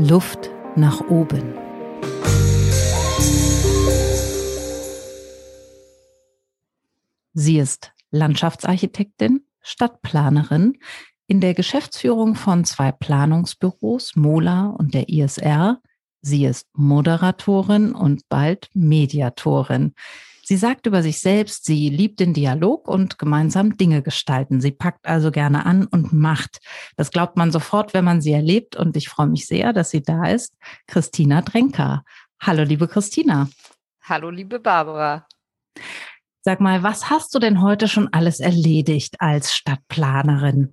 Luft nach oben. Sie ist Landschaftsarchitektin, Stadtplanerin, in der Geschäftsführung von zwei Planungsbüros, Mola und der ISR. Sie ist Moderatorin und bald Mediatorin. Sie sagt über sich selbst, sie liebt den Dialog und gemeinsam Dinge gestalten. Sie packt also gerne an und macht. Das glaubt man sofort, wenn man sie erlebt. Und ich freue mich sehr, dass sie da ist. Christina Drenker. Hallo, liebe Christina. Hallo, liebe Barbara. Sag mal, was hast du denn heute schon alles erledigt als Stadtplanerin?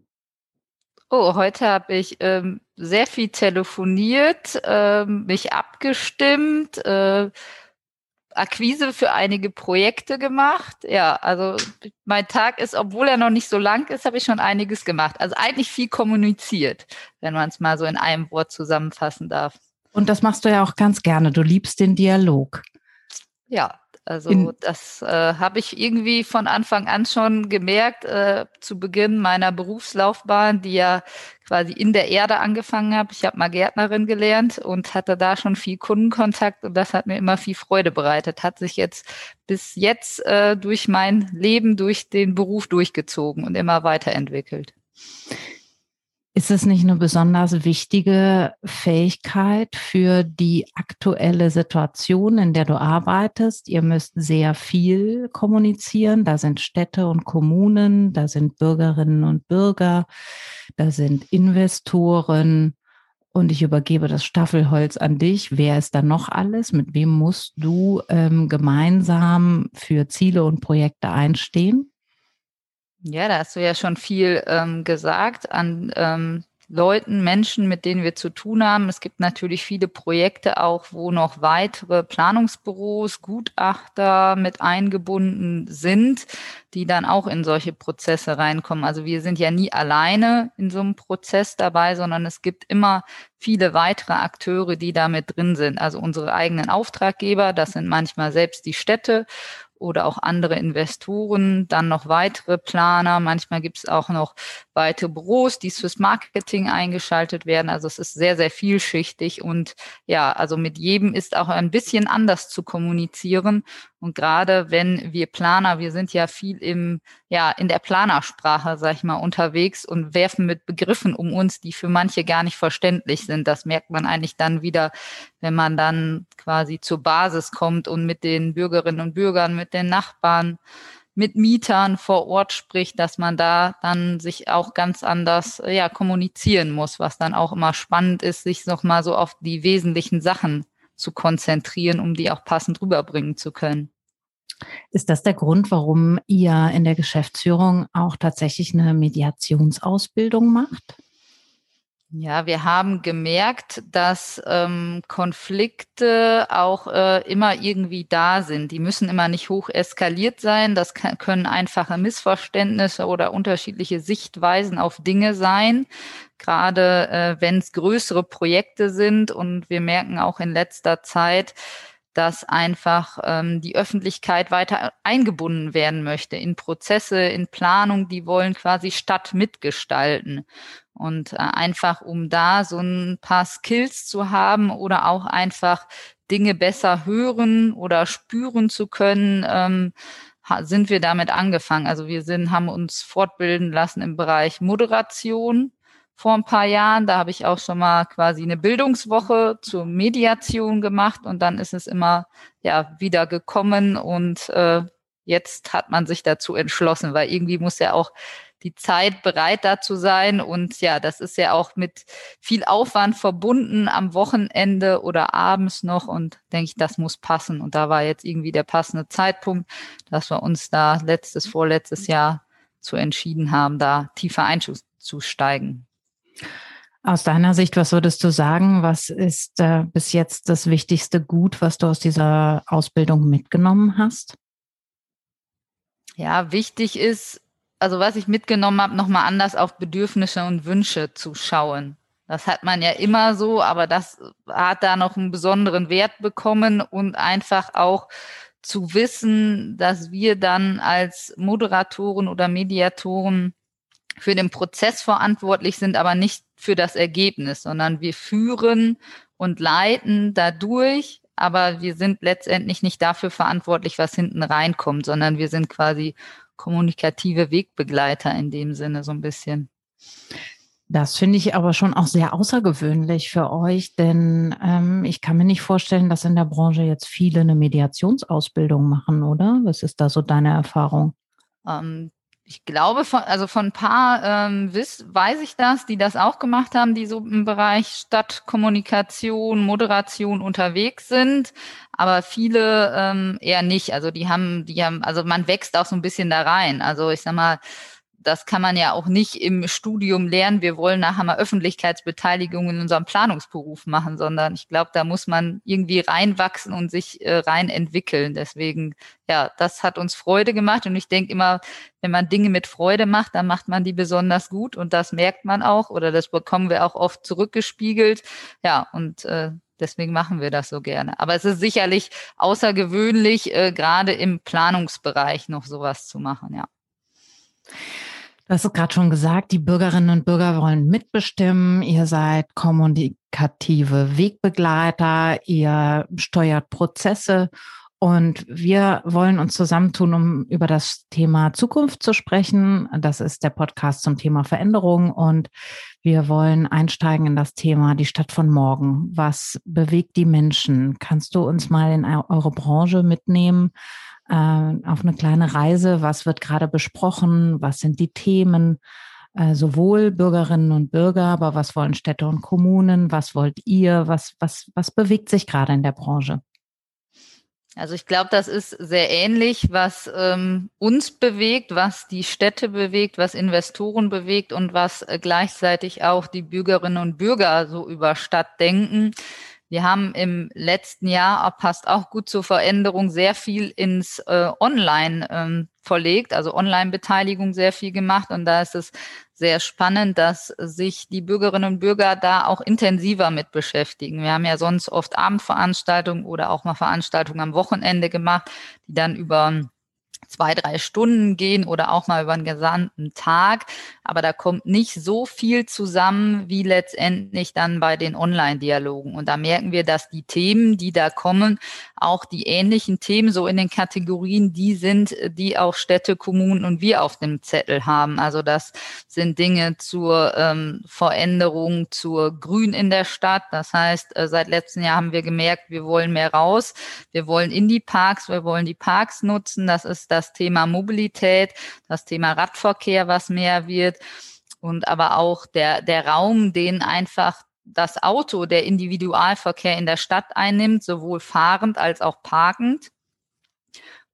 Oh, heute habe ich ähm, sehr viel telefoniert, ähm, mich abgestimmt, äh, Akquise für einige Projekte gemacht. Ja, also mein Tag ist, obwohl er noch nicht so lang ist, habe ich schon einiges gemacht. Also eigentlich viel kommuniziert, wenn man es mal so in einem Wort zusammenfassen darf. Und das machst du ja auch ganz gerne. Du liebst den Dialog. Ja, also in das äh, habe ich irgendwie von Anfang an schon gemerkt, äh, zu Beginn meiner Berufslaufbahn, die ja quasi in der Erde angefangen habe. Ich habe mal Gärtnerin gelernt und hatte da schon viel Kundenkontakt und das hat mir immer viel Freude bereitet. Hat sich jetzt bis jetzt äh, durch mein Leben, durch den Beruf durchgezogen und immer weiterentwickelt. Ist es nicht eine besonders wichtige Fähigkeit für die aktuelle Situation, in der du arbeitest? Ihr müsst sehr viel kommunizieren. Da sind Städte und Kommunen, da sind Bürgerinnen und Bürger, da sind Investoren. Und ich übergebe das Staffelholz an dich. Wer ist da noch alles? Mit wem musst du ähm, gemeinsam für Ziele und Projekte einstehen? Ja, da hast du ja schon viel ähm, gesagt an ähm, Leuten, Menschen, mit denen wir zu tun haben. Es gibt natürlich viele Projekte auch, wo noch weitere Planungsbüros, Gutachter mit eingebunden sind, die dann auch in solche Prozesse reinkommen. Also wir sind ja nie alleine in so einem Prozess dabei, sondern es gibt immer viele weitere Akteure, die da mit drin sind. Also unsere eigenen Auftraggeber, das sind manchmal selbst die Städte oder auch andere Investoren, dann noch weitere Planer. Manchmal gibt es auch noch weitere Büros, die fürs Marketing eingeschaltet werden. Also es ist sehr, sehr vielschichtig und ja, also mit jedem ist auch ein bisschen anders zu kommunizieren. Und gerade wenn wir Planer, wir sind ja viel im, ja, in der Planersprache, sag ich mal, unterwegs und werfen mit Begriffen um uns, die für manche gar nicht verständlich sind. Das merkt man eigentlich dann wieder, wenn man dann quasi zur Basis kommt und mit den Bürgerinnen und Bürgern, mit den Nachbarn, mit Mietern vor Ort spricht, dass man da dann sich auch ganz anders ja, kommunizieren muss, was dann auch immer spannend ist, sich nochmal so auf die wesentlichen Sachen zu konzentrieren, um die auch passend rüberbringen zu können. Ist das der Grund, warum ihr in der Geschäftsführung auch tatsächlich eine Mediationsausbildung macht? Ja, wir haben gemerkt, dass ähm, Konflikte auch äh, immer irgendwie da sind. Die müssen immer nicht hoch eskaliert sein. Das kann, können einfache Missverständnisse oder unterschiedliche Sichtweisen auf Dinge sein. Gerade äh, wenn es größere Projekte sind. Und wir merken auch in letzter Zeit, dass einfach ähm, die Öffentlichkeit weiter eingebunden werden möchte in Prozesse, in Planung, die wollen quasi Stadt mitgestalten. Und äh, einfach, um da so ein paar Skills zu haben oder auch einfach Dinge besser hören oder spüren zu können, ähm, sind wir damit angefangen. Also wir sind, haben uns fortbilden lassen im Bereich Moderation vor ein paar Jahren. Da habe ich auch schon mal quasi eine Bildungswoche zur Mediation gemacht und dann ist es immer ja wieder gekommen und äh, jetzt hat man sich dazu entschlossen, weil irgendwie muss ja auch die Zeit bereit dazu sein und ja, das ist ja auch mit viel Aufwand verbunden am Wochenende oder abends noch und denke ich, das muss passen und da war jetzt irgendwie der passende Zeitpunkt, dass wir uns da letztes, vorletztes Jahr zu entschieden haben, da tiefer einzusteigen. Aus deiner Sicht, was würdest du sagen, was ist äh, bis jetzt das wichtigste Gut, was du aus dieser Ausbildung mitgenommen hast? Ja, wichtig ist, also was ich mitgenommen habe, nochmal anders auf Bedürfnisse und Wünsche zu schauen. Das hat man ja immer so, aber das hat da noch einen besonderen Wert bekommen und einfach auch zu wissen, dass wir dann als Moderatoren oder Mediatoren für den Prozess verantwortlich sind, aber nicht für das Ergebnis, sondern wir führen und leiten dadurch, aber wir sind letztendlich nicht dafür verantwortlich, was hinten reinkommt, sondern wir sind quasi kommunikative Wegbegleiter in dem Sinne so ein bisschen. Das finde ich aber schon auch sehr außergewöhnlich für euch, denn ähm, ich kann mir nicht vorstellen, dass in der Branche jetzt viele eine Mediationsausbildung machen, oder? Was ist da so deine Erfahrung? Ähm, ich glaube, von, also von ein paar ähm, wiss, weiß ich das, die das auch gemacht haben, die so im Bereich Stadtkommunikation, Moderation unterwegs sind, aber viele ähm, eher nicht. Also die haben, die haben, also man wächst auch so ein bisschen da rein. Also ich sag mal, das kann man ja auch nicht im Studium lernen. Wir wollen nachher mal Öffentlichkeitsbeteiligung in unserem Planungsberuf machen, sondern ich glaube, da muss man irgendwie reinwachsen und sich äh, rein entwickeln. Deswegen, ja, das hat uns Freude gemacht. Und ich denke immer, wenn man Dinge mit Freude macht, dann macht man die besonders gut. Und das merkt man auch oder das bekommen wir auch oft zurückgespiegelt. Ja, und äh, Deswegen machen wir das so gerne. Aber es ist sicherlich außergewöhnlich, äh, gerade im Planungsbereich noch sowas zu machen, ja. Du hast es gerade schon gesagt, die Bürgerinnen und Bürger wollen mitbestimmen. Ihr seid kommunikative Wegbegleiter, ihr steuert Prozesse und wir wollen uns zusammentun, um über das Thema Zukunft zu sprechen. Das ist der Podcast zum Thema Veränderung und wir wollen einsteigen in das Thema die Stadt von morgen. Was bewegt die Menschen? Kannst du uns mal in eure Branche mitnehmen? Äh, auf eine kleine Reise. Was wird gerade besprochen? Was sind die Themen? Äh, sowohl Bürgerinnen und Bürger, aber was wollen Städte und Kommunen? Was wollt ihr? Was, was, was bewegt sich gerade in der Branche? Also ich glaube, das ist sehr ähnlich, was ähm, uns bewegt, was die Städte bewegt, was Investoren bewegt und was äh, gleichzeitig auch die Bürgerinnen und Bürger so über Stadt denken. Wir haben im letzten Jahr, passt auch gut zur Veränderung, sehr viel ins äh, Online ähm, verlegt, also Online-Beteiligung sehr viel gemacht. Und da ist es sehr spannend, dass sich die Bürgerinnen und Bürger da auch intensiver mit beschäftigen. Wir haben ja sonst oft Abendveranstaltungen oder auch mal Veranstaltungen am Wochenende gemacht, die dann über zwei, drei Stunden gehen oder auch mal über einen gesamten Tag. Aber da kommt nicht so viel zusammen wie letztendlich dann bei den Online-Dialogen. Und da merken wir, dass die Themen, die da kommen, auch die ähnlichen Themen so in den Kategorien, die sind, die auch Städte, Kommunen und wir auf dem Zettel haben. Also das sind Dinge zur ähm, Veränderung, zur Grün in der Stadt. Das heißt, äh, seit letztem Jahr haben wir gemerkt, wir wollen mehr raus. Wir wollen in die Parks, wir wollen die Parks nutzen. Das ist das Thema Mobilität, das Thema Radverkehr, was mehr wird und aber auch der, der Raum, den einfach das Auto, der Individualverkehr in der Stadt einnimmt, sowohl fahrend als auch parkend.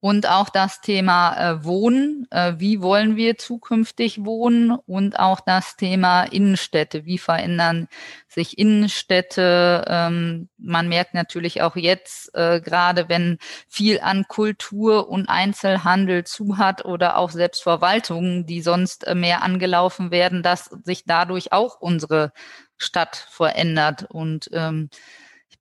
Und auch das Thema äh, Wohnen, äh, wie wollen wir zukünftig wohnen und auch das Thema Innenstädte, wie verändern sich Innenstädte. Ähm, man merkt natürlich auch jetzt, äh, gerade wenn viel an Kultur und Einzelhandel zu hat oder auch Selbstverwaltungen, die sonst äh, mehr angelaufen werden, dass sich dadurch auch unsere Stadt verändert. Und ähm,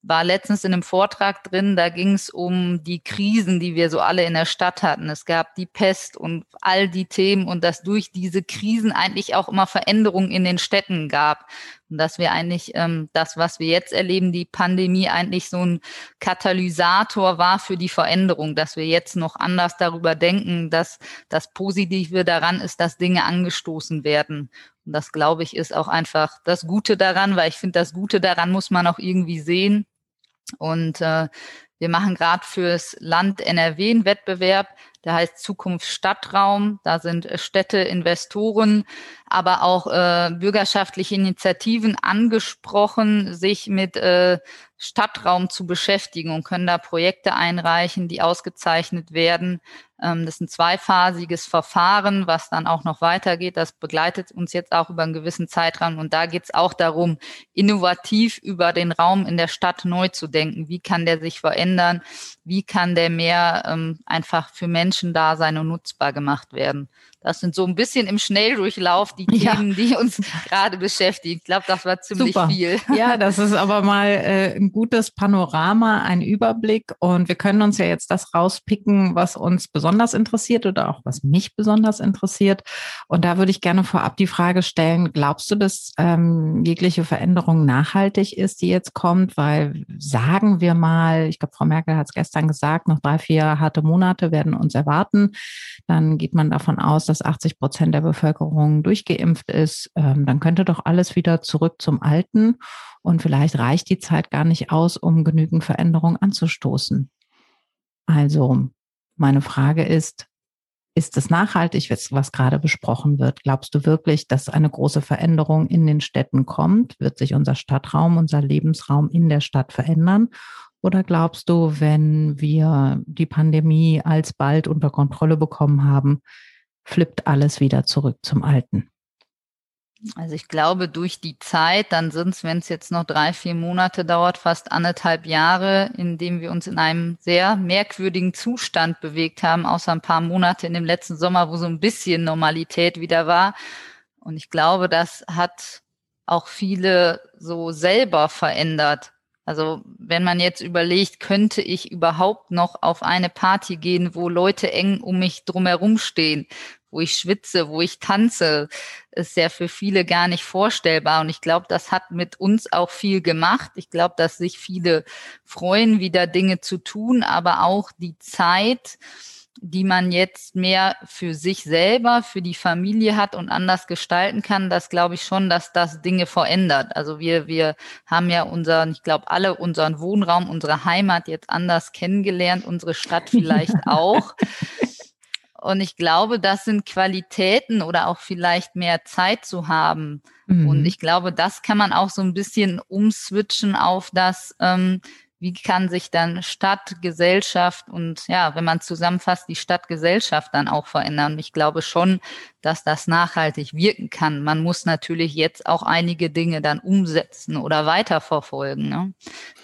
war letztens in einem Vortrag drin, da ging es um die Krisen, die wir so alle in der Stadt hatten. Es gab die Pest und all die Themen und dass durch diese Krisen eigentlich auch immer Veränderungen in den Städten gab. Und dass wir eigentlich ähm, das, was wir jetzt erleben, die Pandemie eigentlich so ein Katalysator war für die Veränderung, dass wir jetzt noch anders darüber denken, dass das Positive daran ist, dass Dinge angestoßen werden. Und das, glaube ich, ist auch einfach das Gute daran, weil ich finde, das Gute daran muss man auch irgendwie sehen. Und äh, wir machen gerade fürs Land NRW einen Wettbewerb, der heißt Zukunft Stadtraum. Da sind äh, Städte, Investoren, aber auch äh, bürgerschaftliche Initiativen angesprochen, sich mit äh, Stadtraum zu beschäftigen und können da Projekte einreichen, die ausgezeichnet werden. Ähm, das ist ein zweiphasiges Verfahren, was dann auch noch weitergeht. Das begleitet uns jetzt auch über einen gewissen Zeitraum. Und da geht es auch darum, innovativ über den Raum in der Stadt neu zu denken. Wie kann der sich verändern? Wie kann der mehr ähm, einfach für Menschen da sein und nutzbar gemacht werden? Das sind so ein bisschen im Schnelldurchlauf die ja. Themen, die uns gerade beschäftigen. Ich glaube, das war ziemlich Super. viel. Ja, das ist aber mal äh, ein gutes Panorama, ein Überblick. Und wir können uns ja jetzt das rauspicken, was uns besonders interessiert oder auch was mich besonders interessiert. Und da würde ich gerne vorab die Frage stellen, glaubst du, dass ähm, jegliche Veränderung nachhaltig ist, die jetzt kommt? Weil sagen wir mal, ich glaube, Frau Merkel hat es gestern gesagt, noch drei, vier harte Monate werden uns erwarten. Dann geht man davon aus, dass 80 Prozent der Bevölkerung durchgeimpft ist. Ähm, dann könnte doch alles wieder zurück zum Alten. Und vielleicht reicht die Zeit gar nicht aus, um genügend Veränderung anzustoßen. Also meine Frage ist, ist es nachhaltig, was gerade besprochen wird? Glaubst du wirklich, dass eine große Veränderung in den Städten kommt? Wird sich unser Stadtraum, unser Lebensraum in der Stadt verändern? Oder glaubst du, wenn wir die Pandemie alsbald unter Kontrolle bekommen haben, flippt alles wieder zurück zum Alten? Also ich glaube, durch die Zeit, dann sind es, wenn es jetzt noch drei, vier Monate dauert, fast anderthalb Jahre, in dem wir uns in einem sehr merkwürdigen Zustand bewegt haben, außer ein paar Monate in dem letzten Sommer, wo so ein bisschen Normalität wieder war. Und ich glaube, das hat auch viele so selber verändert. Also wenn man jetzt überlegt, könnte ich überhaupt noch auf eine Party gehen, wo Leute eng um mich drumherum stehen, wo ich schwitze, wo ich tanze, ist ja für viele gar nicht vorstellbar. Und ich glaube, das hat mit uns auch viel gemacht. Ich glaube, dass sich viele freuen, wieder Dinge zu tun, aber auch die Zeit, die man jetzt mehr für sich selber, für die Familie hat und anders gestalten kann, das glaube ich schon, dass das Dinge verändert. Also wir, wir haben ja unseren, ich glaube, alle unseren Wohnraum, unsere Heimat jetzt anders kennengelernt, unsere Stadt vielleicht auch. Und ich glaube, das sind Qualitäten oder auch vielleicht mehr Zeit zu haben. Mhm. Und ich glaube, das kann man auch so ein bisschen umswitchen auf das, ähm, wie kann sich dann Stadt, Gesellschaft und ja, wenn man zusammenfasst, die Stadtgesellschaft dann auch verändern. Ich glaube schon, dass das nachhaltig wirken kann. Man muss natürlich jetzt auch einige Dinge dann umsetzen oder weiterverfolgen. Ne?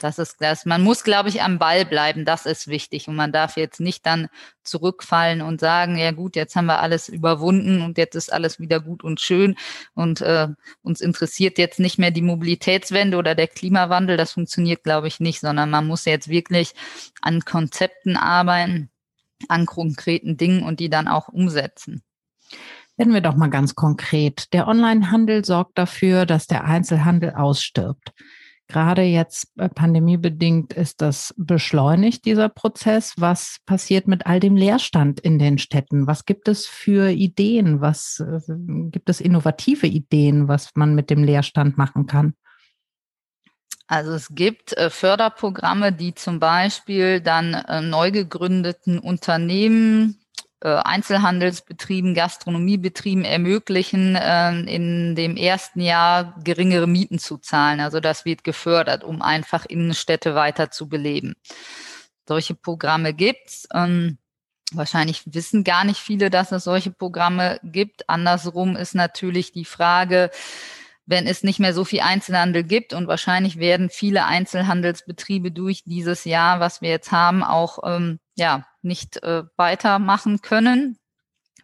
Das ist das. Man muss, glaube ich, am Ball bleiben. Das ist wichtig. Und man darf jetzt nicht dann zurückfallen und sagen, ja gut, jetzt haben wir alles überwunden und jetzt ist alles wieder gut und schön. Und äh, uns interessiert jetzt nicht mehr die Mobilitätswende oder der Klimawandel. Das funktioniert, glaube ich, nicht, sondern man muss jetzt wirklich an Konzepten arbeiten, an konkreten Dingen und die dann auch umsetzen. Werden wir doch mal ganz konkret. Der Onlinehandel sorgt dafür, dass der Einzelhandel ausstirbt. Gerade jetzt äh, pandemiebedingt ist das beschleunigt, dieser Prozess. Was passiert mit all dem Leerstand in den Städten? Was gibt es für Ideen? Was äh, gibt es innovative Ideen, was man mit dem Leerstand machen kann? Also es gibt äh, Förderprogramme, die zum Beispiel dann neu gegründeten Unternehmen Einzelhandelsbetrieben, Gastronomiebetrieben ermöglichen, äh, in dem ersten Jahr geringere Mieten zu zahlen. Also das wird gefördert, um einfach Innenstädte weiter zu beleben. Solche Programme gibt's. Ähm, wahrscheinlich wissen gar nicht viele, dass es solche Programme gibt. Andersrum ist natürlich die Frage, wenn es nicht mehr so viel Einzelhandel gibt und wahrscheinlich werden viele Einzelhandelsbetriebe durch dieses Jahr, was wir jetzt haben, auch ähm, ja nicht äh, weitermachen können,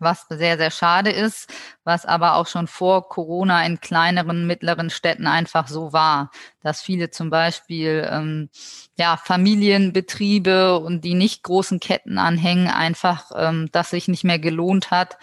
was sehr, sehr schade ist, was aber auch schon vor Corona in kleineren, mittleren Städten einfach so war, dass viele zum Beispiel ähm, ja, Familienbetriebe und die nicht großen Ketten anhängen, einfach ähm, das sich nicht mehr gelohnt hat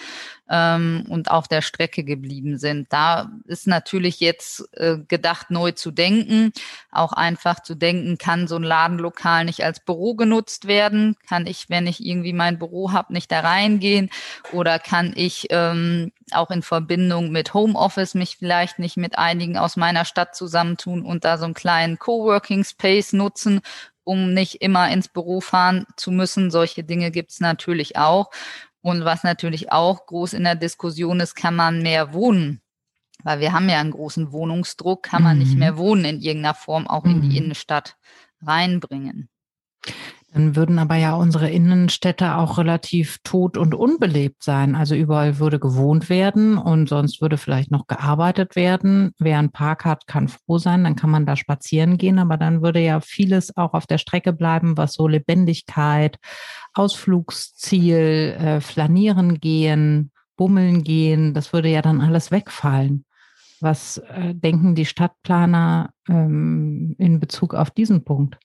ähm, und auf der Strecke geblieben sind. Da ist natürlich jetzt äh, gedacht, neu zu denken, auch einfach zu denken, kann so ein Ladenlokal nicht als Büro genutzt werden? Kann ich, wenn ich irgendwie mein Büro habe, nicht da reingehen? Oder kann ich ähm, auch in Verbindung mit Homeoffice mich vielleicht nicht mit einigen aus meiner Stadt zusammentun und da so einen kleinen Coworking Space nutzen, um nicht immer ins Büro fahren zu müssen. Solche Dinge gibt es natürlich auch. Und was natürlich auch groß in der Diskussion ist, kann man mehr wohnen? Weil wir haben ja einen großen Wohnungsdruck, kann man mhm. nicht mehr wohnen in irgendeiner Form auch mhm. in die mhm. Innenstadt reinbringen. Dann würden aber ja unsere Innenstädte auch relativ tot und unbelebt sein. Also überall würde gewohnt werden und sonst würde vielleicht noch gearbeitet werden. Wer einen Park hat, kann froh sein, dann kann man da spazieren gehen, aber dann würde ja vieles auch auf der Strecke bleiben, was so Lebendigkeit, Ausflugsziel, äh, Flanieren gehen, bummeln gehen, das würde ja dann alles wegfallen. Was äh, denken die Stadtplaner ähm, in Bezug auf diesen Punkt?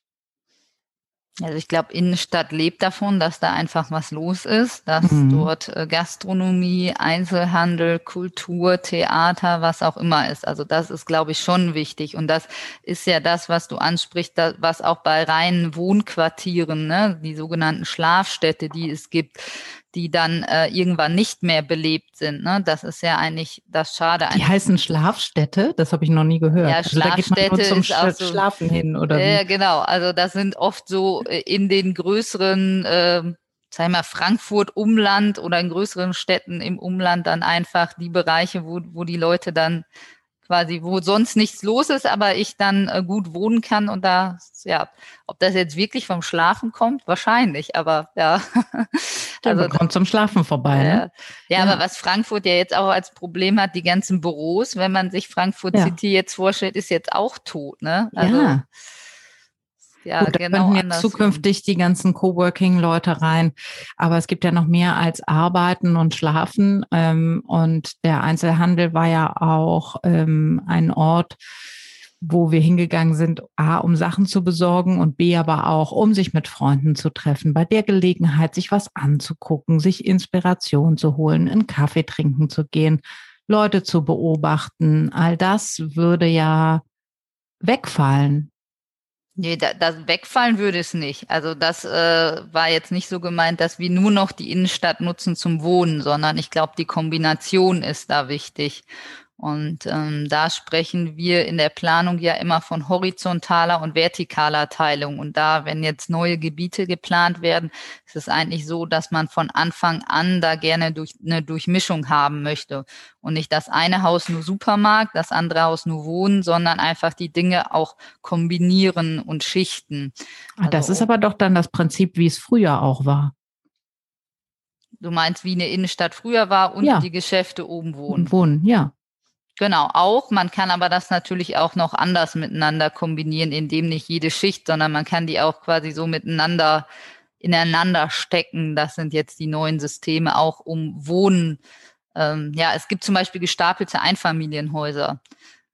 Also ich glaube, Innenstadt lebt davon, dass da einfach was los ist, dass mhm. dort äh, Gastronomie, Einzelhandel, Kultur, Theater, was auch immer ist. Also das ist, glaube ich, schon wichtig. Und das ist ja das, was du ansprichst, was auch bei reinen Wohnquartieren, ne, die sogenannten Schlafstädte, die es gibt, die dann äh, irgendwann nicht mehr belebt sind. Ne? Das ist ja eigentlich das Schade. Die heißen Schlafstädte, das habe ich noch nie gehört. Ja, also da geht man nur zum Sch so, Schlafen hin, oder? Ja, äh, genau. Also das sind oft so äh, in den größeren, äh, sag ich mal, Frankfurt Umland oder in größeren Städten im Umland dann einfach die Bereiche, wo, wo die Leute dann quasi, wo sonst nichts los ist, aber ich dann äh, gut wohnen kann und da, ja, ob das jetzt wirklich vom Schlafen kommt, wahrscheinlich, aber ja. also kommt zum Schlafen vorbei. Äh, ne? ja, ja, aber was Frankfurt ja jetzt auch als Problem hat, die ganzen Büros, wenn man sich Frankfurt ja. City jetzt vorstellt, ist jetzt auch tot, ne? Also, ja ja, Gut, genau. Da jetzt zukünftig die ganzen Coworking-Leute rein. Aber es gibt ja noch mehr als Arbeiten und Schlafen. Ähm, und der Einzelhandel war ja auch ähm, ein Ort, wo wir hingegangen sind, A, um Sachen zu besorgen und B, aber auch, um sich mit Freunden zu treffen, bei der Gelegenheit, sich was anzugucken, sich Inspiration zu holen, einen Kaffee trinken zu gehen, Leute zu beobachten. All das würde ja wegfallen. Nee, da, das wegfallen würde es nicht. Also das äh, war jetzt nicht so gemeint, dass wir nur noch die Innenstadt nutzen zum Wohnen, sondern ich glaube, die Kombination ist da wichtig. Und ähm, da sprechen wir in der Planung ja immer von horizontaler und vertikaler Teilung. Und da, wenn jetzt neue Gebiete geplant werden, ist es eigentlich so, dass man von Anfang an da gerne durch, eine Durchmischung haben möchte. Und nicht das eine Haus nur Supermarkt, das andere Haus nur Wohnen, sondern einfach die Dinge auch kombinieren und schichten. Also, das ist aber doch dann das Prinzip, wie es früher auch war. Du meinst, wie eine Innenstadt früher war und ja. die Geschäfte oben wohnen. Wohnen, ja. Genau, auch. Man kann aber das natürlich auch noch anders miteinander kombinieren, indem nicht jede Schicht, sondern man kann die auch quasi so miteinander ineinander stecken. Das sind jetzt die neuen Systeme auch um Wohnen. Ähm, ja, es gibt zum Beispiel gestapelte Einfamilienhäuser.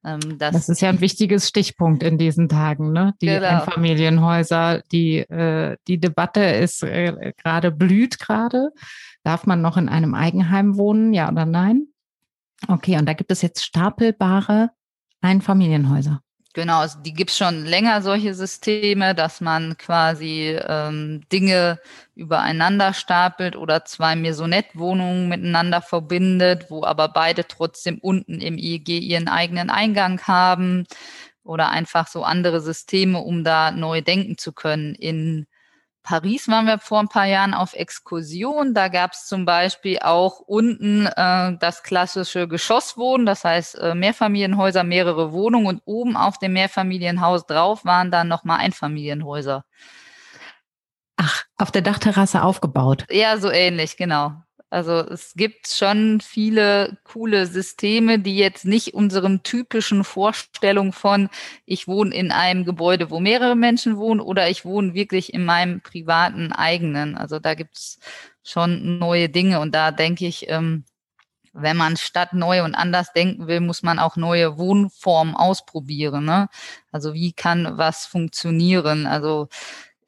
Ähm, das, das, ist ja ein wichtiges Stichpunkt in diesen Tagen, ne? Die genau. Einfamilienhäuser, die, äh, die Debatte ist äh, gerade blüht gerade. Darf man noch in einem Eigenheim wohnen, ja oder nein? Okay, und da gibt es jetzt stapelbare Einfamilienhäuser. Genau, also die gibt es schon länger, solche Systeme, dass man quasi ähm, Dinge übereinander stapelt oder zwei Maisonette-Wohnungen miteinander verbindet, wo aber beide trotzdem unten im IEG ihren eigenen Eingang haben oder einfach so andere Systeme, um da neu denken zu können in Paris waren wir vor ein paar Jahren auf Exkursion. Da gab es zum Beispiel auch unten äh, das klassische Geschosswohnen, das heißt äh, Mehrfamilienhäuser, mehrere Wohnungen und oben auf dem Mehrfamilienhaus drauf waren dann nochmal Einfamilienhäuser. Ach, auf der Dachterrasse aufgebaut. Ja, so ähnlich, genau. Also es gibt schon viele coole Systeme, die jetzt nicht unserem typischen Vorstellung von, ich wohne in einem Gebäude, wo mehrere Menschen wohnen oder ich wohne wirklich in meinem privaten eigenen. Also da gibt's schon neue Dinge und da denke ich, ähm, wenn man statt neu und anders denken will, muss man auch neue Wohnformen ausprobieren. Ne? Also wie kann was funktionieren? Also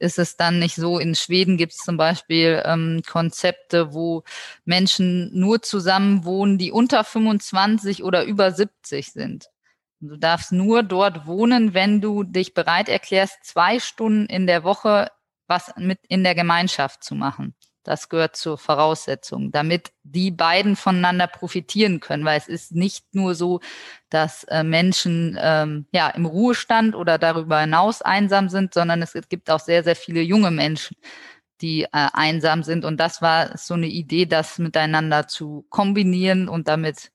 ist es dann nicht so. In Schweden gibt es zum Beispiel ähm, Konzepte, wo Menschen nur zusammen wohnen, die unter 25 oder über 70 sind. Du darfst nur dort wohnen, wenn du dich bereit erklärst, zwei Stunden in der Woche was mit in der Gemeinschaft zu machen. Das gehört zur Voraussetzung, damit die beiden voneinander profitieren können, weil es ist nicht nur so, dass äh, Menschen ähm, ja im Ruhestand oder darüber hinaus einsam sind, sondern es gibt auch sehr, sehr viele junge Menschen, die äh, einsam sind. Und das war so eine Idee, das miteinander zu kombinieren und damit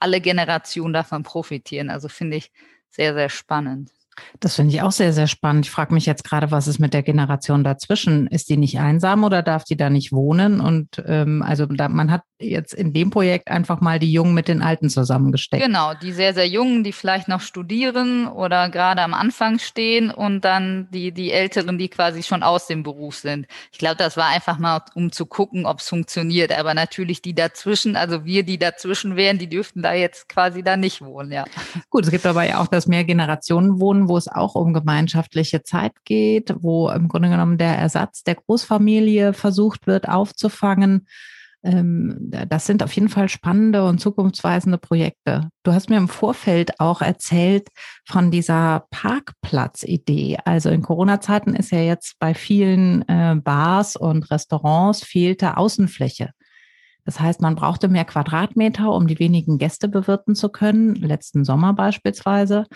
alle Generationen davon profitieren. Also finde ich sehr, sehr spannend. Das finde ich auch sehr, sehr spannend. Ich frage mich jetzt gerade, was ist mit der Generation dazwischen? Ist die nicht einsam oder darf die da nicht wohnen? Und ähm, also da, man hat jetzt in dem Projekt einfach mal die Jungen mit den Alten zusammengesteckt. Genau, die sehr, sehr Jungen, die vielleicht noch studieren oder gerade am Anfang stehen und dann die, die Älteren, die quasi schon aus dem Beruf sind. Ich glaube, das war einfach mal, um zu gucken, ob es funktioniert. Aber natürlich die dazwischen, also wir, die dazwischen wären, die dürften da jetzt quasi da nicht wohnen, ja. Gut, es gibt aber ja auch das Mehrgenerationenwohnen, wo es auch um gemeinschaftliche Zeit geht, wo im Grunde genommen der Ersatz der Großfamilie versucht wird aufzufangen. Ähm, das sind auf jeden Fall spannende und zukunftsweisende Projekte. Du hast mir im Vorfeld auch erzählt von dieser Parkplatzidee. Also in Corona-Zeiten ist ja jetzt bei vielen äh, Bars und Restaurants fehlte Außenfläche. Das heißt, man brauchte mehr Quadratmeter, um die wenigen Gäste bewirten zu können, letzten Sommer beispielsweise.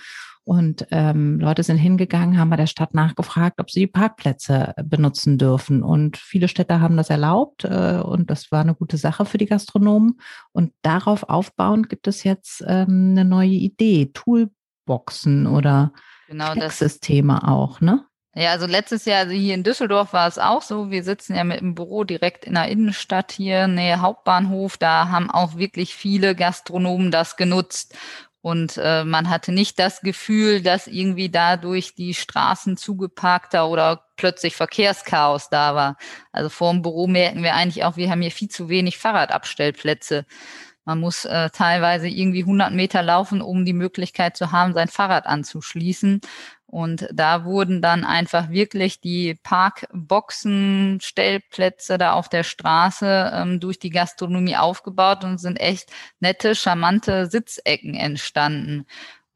Und ähm, Leute sind hingegangen, haben bei der Stadt nachgefragt, ob sie die Parkplätze benutzen dürfen. Und viele Städte haben das erlaubt äh, und das war eine gute Sache für die Gastronomen. Und darauf aufbauend gibt es jetzt ähm, eine neue Idee, Toolboxen oder genau Systeme auch, ne? Ja, also letztes Jahr, also hier in Düsseldorf war es auch so. Wir sitzen ja mit dem Büro direkt in der Innenstadt hier, Nähe Hauptbahnhof. Da haben auch wirklich viele Gastronomen das genutzt. Und äh, man hatte nicht das Gefühl, dass irgendwie dadurch die Straßen zugeparkter oder plötzlich Verkehrschaos da war. Also vor dem Büro merken wir eigentlich auch, wir haben hier viel zu wenig Fahrradabstellplätze. Man muss äh, teilweise irgendwie 100 Meter laufen, um die Möglichkeit zu haben, sein Fahrrad anzuschließen. Und da wurden dann einfach wirklich die Parkboxen, Stellplätze da auf der Straße ähm, durch die Gastronomie aufgebaut und sind echt nette, charmante Sitzecken entstanden.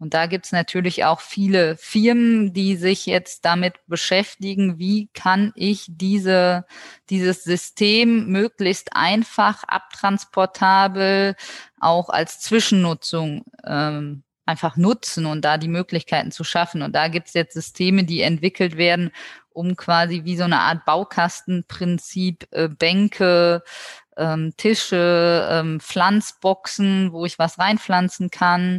Und da gibt's natürlich auch viele Firmen, die sich jetzt damit beschäftigen, wie kann ich diese, dieses System möglichst einfach, abtransportabel, auch als Zwischennutzung ähm, einfach nutzen und da die Möglichkeiten zu schaffen. Und da gibt es jetzt Systeme, die entwickelt werden, um quasi wie so eine Art Baukastenprinzip äh, Bänke, ähm, Tische, ähm, Pflanzboxen, wo ich was reinpflanzen kann,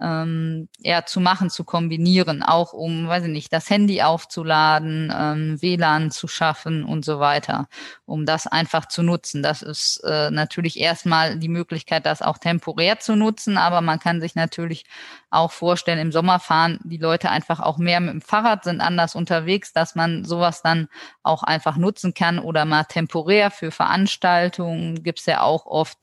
ähm, ja, zu machen, zu kombinieren, auch um, weiß ich nicht, das Handy aufzuladen, ähm, WLAN zu schaffen und so weiter, um das einfach zu nutzen. Das ist äh, natürlich erstmal die Möglichkeit, das auch temporär zu nutzen, aber man kann sich natürlich auch vorstellen, im Sommer fahren die Leute einfach auch mehr mit dem Fahrrad, sind anders unterwegs, dass man sowas dann auch einfach nutzen kann oder mal temporär für Veranstaltungen gibt's ja auch oft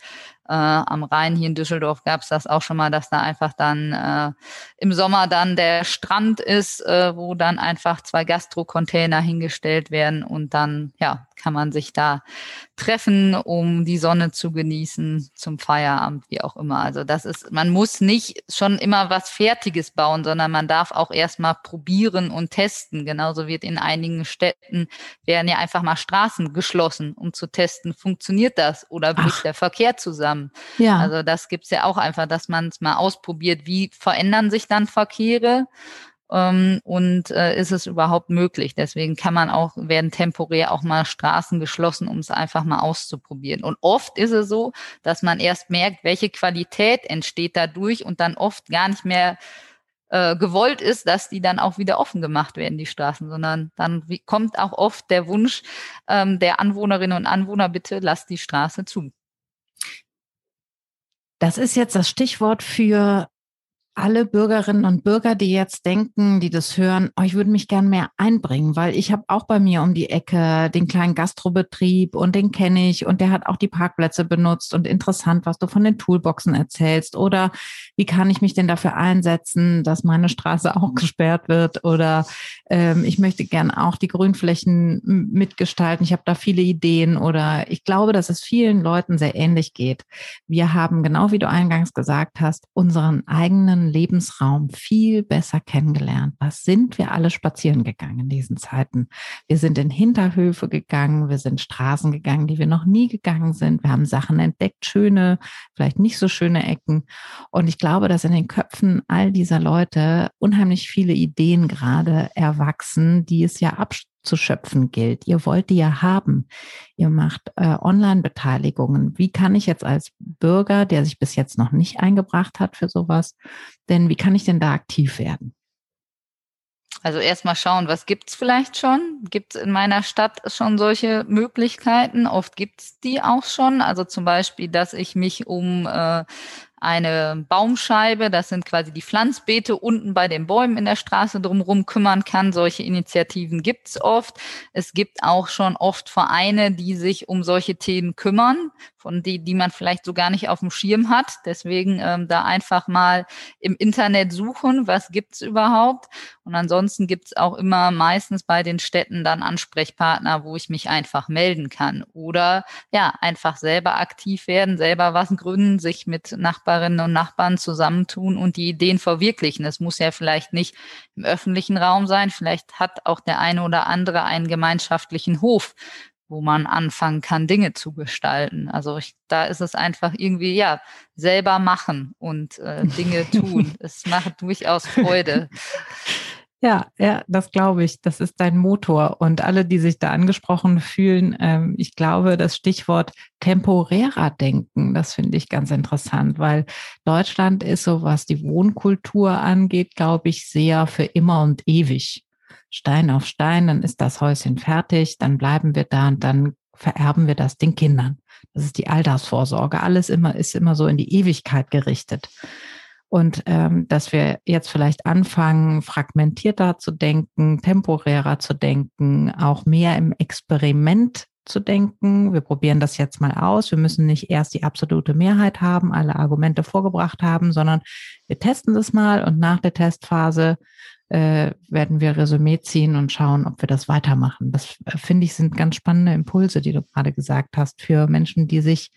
äh, am Rhein hier in Düsseldorf gab es das auch schon mal, dass da einfach dann äh, im Sommer dann der Strand ist, äh, wo dann einfach zwei Gastro-Container hingestellt werden und dann ja kann man sich da treffen, um die Sonne zu genießen zum Feierabend, wie auch immer. Also das ist, man muss nicht schon immer was Fertiges bauen, sondern man darf auch erstmal probieren und testen. Genauso wird in einigen Städten werden ja einfach mal Straßen geschlossen, um zu testen, funktioniert das oder bricht Ach. der Verkehr zusammen. Ja. Also das gibt's ja auch einfach, dass man es mal ausprobiert, wie verändern sich dann Verkehre ähm, und äh, ist es überhaupt möglich. Deswegen kann man auch, werden temporär auch mal Straßen geschlossen, um es einfach mal auszuprobieren. Und oft ist es so, dass man erst merkt, welche Qualität entsteht dadurch und dann oft gar nicht mehr äh, gewollt ist, dass die dann auch wieder offen gemacht werden, die Straßen, sondern dann kommt auch oft der Wunsch ähm, der Anwohnerinnen und Anwohner, bitte lasst die Straße zu. Das ist jetzt das Stichwort für alle Bürgerinnen und Bürger, die jetzt denken, die das hören, oh, ich würde mich gern mehr einbringen, weil ich habe auch bei mir um die Ecke den kleinen Gastrobetrieb und den kenne ich und der hat auch die Parkplätze benutzt und interessant, was du von den Toolboxen erzählst oder wie kann ich mich denn dafür einsetzen, dass meine Straße auch gesperrt wird oder ähm, ich möchte gern auch die Grünflächen mitgestalten. Ich habe da viele Ideen oder ich glaube, dass es vielen Leuten sehr ähnlich geht. Wir haben, genau wie du eingangs gesagt hast, unseren eigenen Lebensraum viel besser kennengelernt. Was sind wir alle spazieren gegangen in diesen Zeiten? Wir sind in Hinterhöfe gegangen, wir sind Straßen gegangen, die wir noch nie gegangen sind. Wir haben Sachen entdeckt, schöne, vielleicht nicht so schöne Ecken. Und ich glaube, dass in den Köpfen all dieser Leute unheimlich viele Ideen gerade erwachsen, die es ja abstellen zu schöpfen gilt. Ihr wollt die ja haben. Ihr macht äh, Online-Beteiligungen. Wie kann ich jetzt als Bürger, der sich bis jetzt noch nicht eingebracht hat für sowas, denn wie kann ich denn da aktiv werden? Also erstmal schauen, was gibt's vielleicht schon? Gibt es in meiner Stadt schon solche Möglichkeiten? Oft gibt's die auch schon. Also zum Beispiel, dass ich mich um äh, eine Baumscheibe, das sind quasi die Pflanzbeete unten bei den Bäumen in der Straße drumherum kümmern kann. Solche Initiativen gibt's oft. Es gibt auch schon oft Vereine, die sich um solche Themen kümmern, von die, die man vielleicht so gar nicht auf dem Schirm hat. Deswegen ähm, da einfach mal im Internet suchen, was gibt's überhaupt. Und ansonsten gibt's auch immer meistens bei den Städten dann Ansprechpartner, wo ich mich einfach melden kann. Oder ja, einfach selber aktiv werden, selber was gründen, sich mit Nachbarinnen und Nachbarn zusammentun und die Ideen verwirklichen. Es muss ja vielleicht nicht im öffentlichen Raum sein. Vielleicht hat auch der eine oder andere einen gemeinschaftlichen Hof, wo man anfangen kann, Dinge zu gestalten. Also ich, da ist es einfach irgendwie, ja, selber machen und äh, Dinge tun. es macht durchaus Freude. Ja, ja, das glaube ich. Das ist dein Motor. Und alle, die sich da angesprochen fühlen, ähm, ich glaube, das Stichwort temporärer Denken, das finde ich ganz interessant, weil Deutschland ist so, was die Wohnkultur angeht, glaube ich, sehr für immer und ewig. Stein auf Stein, dann ist das Häuschen fertig, dann bleiben wir da und dann vererben wir das den Kindern. Das ist die Altersvorsorge. Alles immer ist immer so in die Ewigkeit gerichtet. Und ähm, dass wir jetzt vielleicht anfangen, fragmentierter zu denken, temporärer zu denken, auch mehr im Experiment zu denken. Wir probieren das jetzt mal aus. Wir müssen nicht erst die absolute Mehrheit haben, alle Argumente vorgebracht haben, sondern wir testen das mal und nach der Testphase äh, werden wir Resümee ziehen und schauen, ob wir das weitermachen. Das äh, finde ich sind ganz spannende Impulse, die du gerade gesagt hast, für Menschen, die sich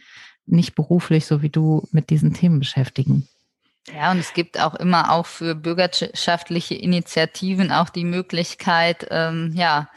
nicht beruflich so wie du mit diesen Themen beschäftigen. Ja, und es gibt auch immer auch für bürgerschaftliche Initiativen auch die Möglichkeit, ähm, ja,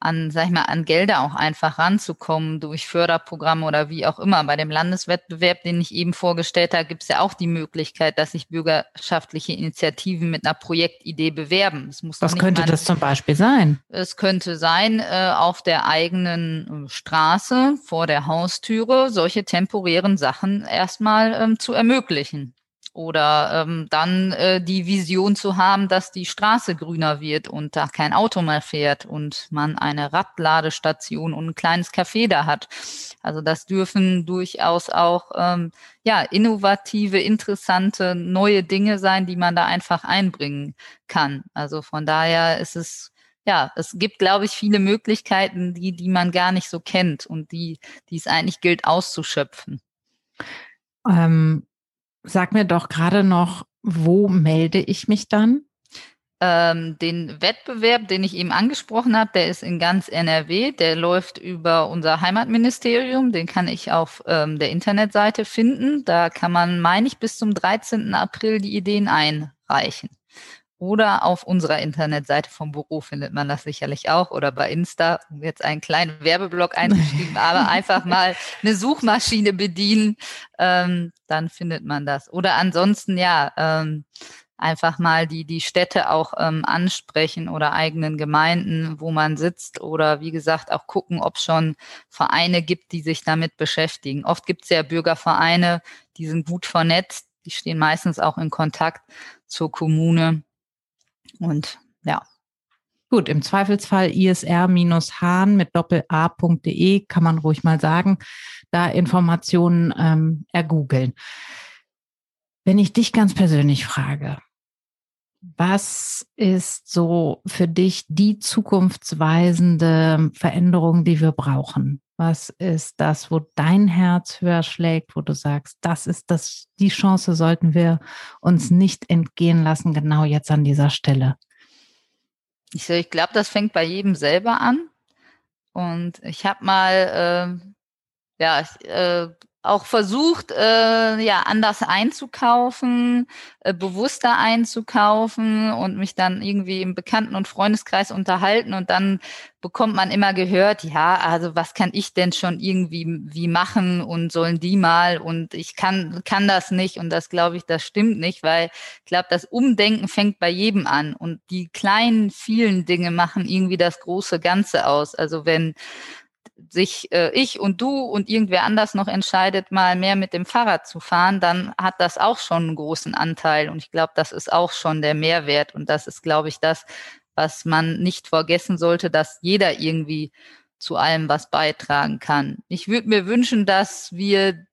an, sag ich mal, an Gelder auch einfach ranzukommen durch Förderprogramme oder wie auch immer. Bei dem Landeswettbewerb, den ich eben vorgestellt habe, gibt es ja auch die Möglichkeit, dass sich bürgerschaftliche Initiativen mit einer Projektidee bewerben. Es muss Was könnte das zum Beispiel sein? Es könnte sein, äh, auf der eigenen äh, Straße vor der Haustüre solche temporären Sachen erstmal ähm, zu ermöglichen. Oder ähm, dann äh, die Vision zu haben, dass die Straße grüner wird und da kein Auto mehr fährt und man eine Radladestation und ein kleines Café da hat. Also das dürfen durchaus auch ähm, ja innovative, interessante, neue Dinge sein, die man da einfach einbringen kann. Also von daher ist es ja, es gibt, glaube ich, viele Möglichkeiten, die, die man gar nicht so kennt und die, die es eigentlich gilt auszuschöpfen. Ähm, Sag mir doch gerade noch, wo melde ich mich dann? Ähm, den Wettbewerb, den ich eben angesprochen habe, der ist in ganz NRW, der läuft über unser Heimatministerium, den kann ich auf ähm, der Internetseite finden. Da kann man, meine ich, bis zum 13. April die Ideen einreichen. Oder auf unserer Internetseite vom Büro findet man das sicherlich auch oder bei Insta, jetzt einen kleinen Werbeblock einzuschreiben, aber einfach mal eine Suchmaschine bedienen, ähm, dann findet man das. Oder ansonsten ja, ähm, einfach mal die, die Städte auch ähm, ansprechen oder eigenen Gemeinden, wo man sitzt oder wie gesagt auch gucken, ob es schon Vereine gibt, die sich damit beschäftigen. Oft gibt es ja Bürgervereine, die sind gut vernetzt, die stehen meistens auch in Kontakt zur Kommune und ja. Gut, im Zweifelsfall isr-hahn mit doppel-a.de kann man ruhig mal sagen, da Informationen ähm, ergoogeln. Wenn ich dich ganz persönlich frage, was ist so für dich die zukunftsweisende Veränderung, die wir brauchen? Was ist das, wo dein Herz höher schlägt, wo du sagst, das ist das, die Chance sollten wir uns nicht entgehen lassen, genau jetzt an dieser Stelle? Ich, ich glaube, das fängt bei jedem selber an. Und ich habe mal, äh, ja, äh, auch versucht, äh, ja, anders einzukaufen, äh, bewusster einzukaufen und mich dann irgendwie im Bekannten- und Freundeskreis unterhalten. Und dann bekommt man immer gehört, ja, also was kann ich denn schon irgendwie wie machen und sollen die mal? Und ich kann, kann das nicht. Und das glaube ich, das stimmt nicht, weil ich glaube, das Umdenken fängt bei jedem an. Und die kleinen, vielen Dinge machen irgendwie das große Ganze aus. Also wenn sich äh, ich und du und irgendwer anders noch entscheidet, mal mehr mit dem Fahrrad zu fahren, dann hat das auch schon einen großen Anteil. Und ich glaube, das ist auch schon der Mehrwert. Und das ist, glaube ich, das, was man nicht vergessen sollte, dass jeder irgendwie zu allem was beitragen kann. Ich würde mir wünschen, dass wir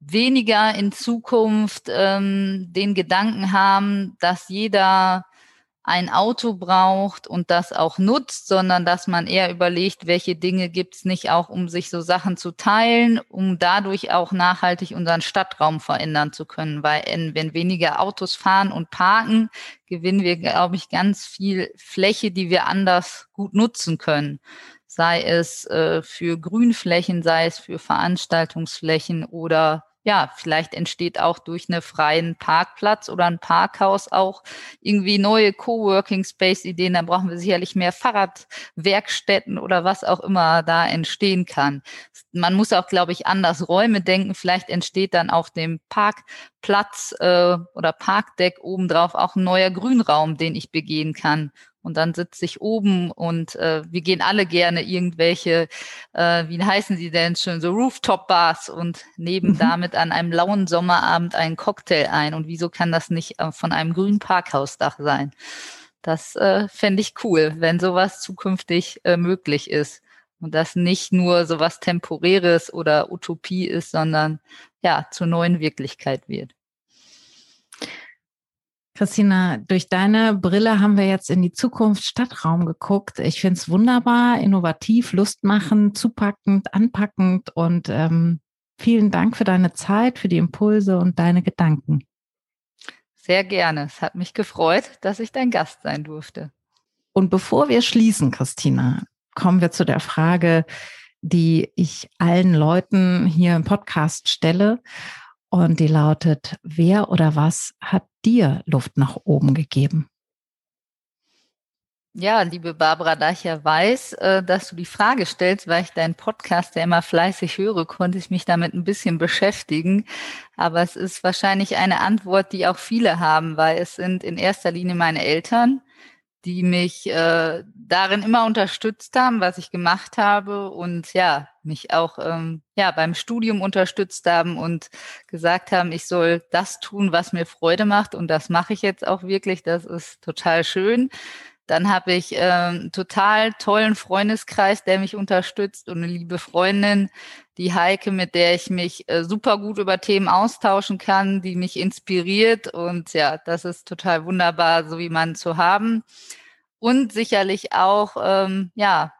weniger in Zukunft ähm, den Gedanken haben, dass jeder ein Auto braucht und das auch nutzt, sondern dass man eher überlegt, welche Dinge gibt's nicht auch, um sich so Sachen zu teilen, um dadurch auch nachhaltig unseren Stadtraum verändern zu können. Weil wenn weniger Autos fahren und parken, gewinnen wir, glaube ich, ganz viel Fläche, die wir anders gut nutzen können. Sei es äh, für Grünflächen, sei es für Veranstaltungsflächen oder ja, vielleicht entsteht auch durch einen freien Parkplatz oder ein Parkhaus auch irgendwie neue Coworking Space Ideen. Dann brauchen wir sicherlich mehr Fahrradwerkstätten oder was auch immer da entstehen kann. Man muss auch, glaube ich, anders Räume denken. Vielleicht entsteht dann auf dem Parkplatz äh, oder Parkdeck obendrauf auch ein neuer Grünraum, den ich begehen kann und dann sitze ich oben und äh, wir gehen alle gerne irgendwelche, äh, wie heißen sie denn schon, so Rooftop-Bars und nehmen mhm. damit an einem lauen Sommerabend einen Cocktail ein. Und wieso kann das nicht äh, von einem grünen Parkhausdach sein? Das äh, fände ich cool, wenn sowas zukünftig äh, möglich ist. Und das nicht nur sowas Temporäres oder Utopie ist, sondern ja, zur neuen Wirklichkeit wird. Christina, durch deine Brille haben wir jetzt in die Zukunft Stadtraum geguckt. Ich finde es wunderbar, innovativ, lustmachend, zupackend, anpackend und ähm, vielen Dank für deine Zeit, für die Impulse und deine Gedanken. Sehr gerne. Es hat mich gefreut, dass ich dein Gast sein durfte. Und bevor wir schließen, Christina, kommen wir zu der Frage, die ich allen Leuten hier im Podcast stelle. Und die lautet, wer oder was hat dir Luft nach oben gegeben? Ja, liebe Barbara, da ich ja weiß, äh, dass du die Frage stellst, weil ich deinen Podcast ja immer fleißig höre, konnte ich mich damit ein bisschen beschäftigen. Aber es ist wahrscheinlich eine Antwort, die auch viele haben, weil es sind in erster Linie meine Eltern, die mich äh, darin immer unterstützt haben, was ich gemacht habe und ja, mich auch ähm, ja beim Studium unterstützt haben und gesagt haben, ich soll das tun, was mir Freude macht und das mache ich jetzt auch wirklich. Das ist total schön. Dann habe ich ähm, total tollen Freundeskreis, der mich unterstützt und eine liebe Freundin, die Heike, mit der ich mich äh, super gut über Themen austauschen kann, die mich inspiriert und ja, das ist total wunderbar, so wie man zu haben. Und sicherlich auch, ähm, ja,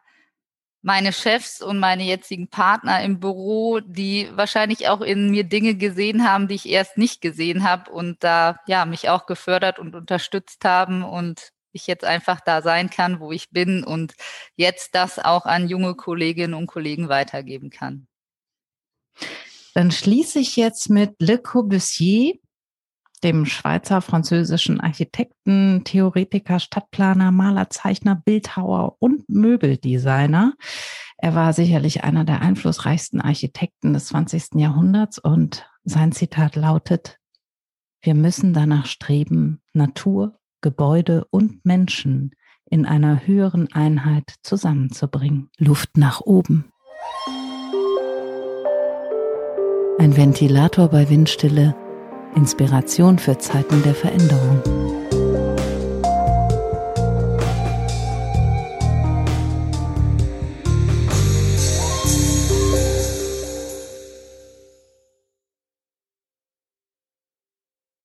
meine Chefs und meine jetzigen Partner im Büro, die wahrscheinlich auch in mir Dinge gesehen haben, die ich erst nicht gesehen habe und da ja mich auch gefördert und unterstützt haben und ich jetzt einfach da sein kann, wo ich bin und jetzt das auch an junge Kolleginnen und Kollegen weitergeben kann. Dann schließe ich jetzt mit Le Corbusier, dem Schweizer französischen Architekten, Theoretiker, Stadtplaner, Maler, Zeichner, Bildhauer und Möbeldesigner. Er war sicherlich einer der einflussreichsten Architekten des 20. Jahrhunderts und sein Zitat lautet, wir müssen danach streben, Natur, Gebäude und Menschen in einer höheren Einheit zusammenzubringen. Luft nach oben. Ein Ventilator bei Windstille, Inspiration für Zeiten der Veränderung.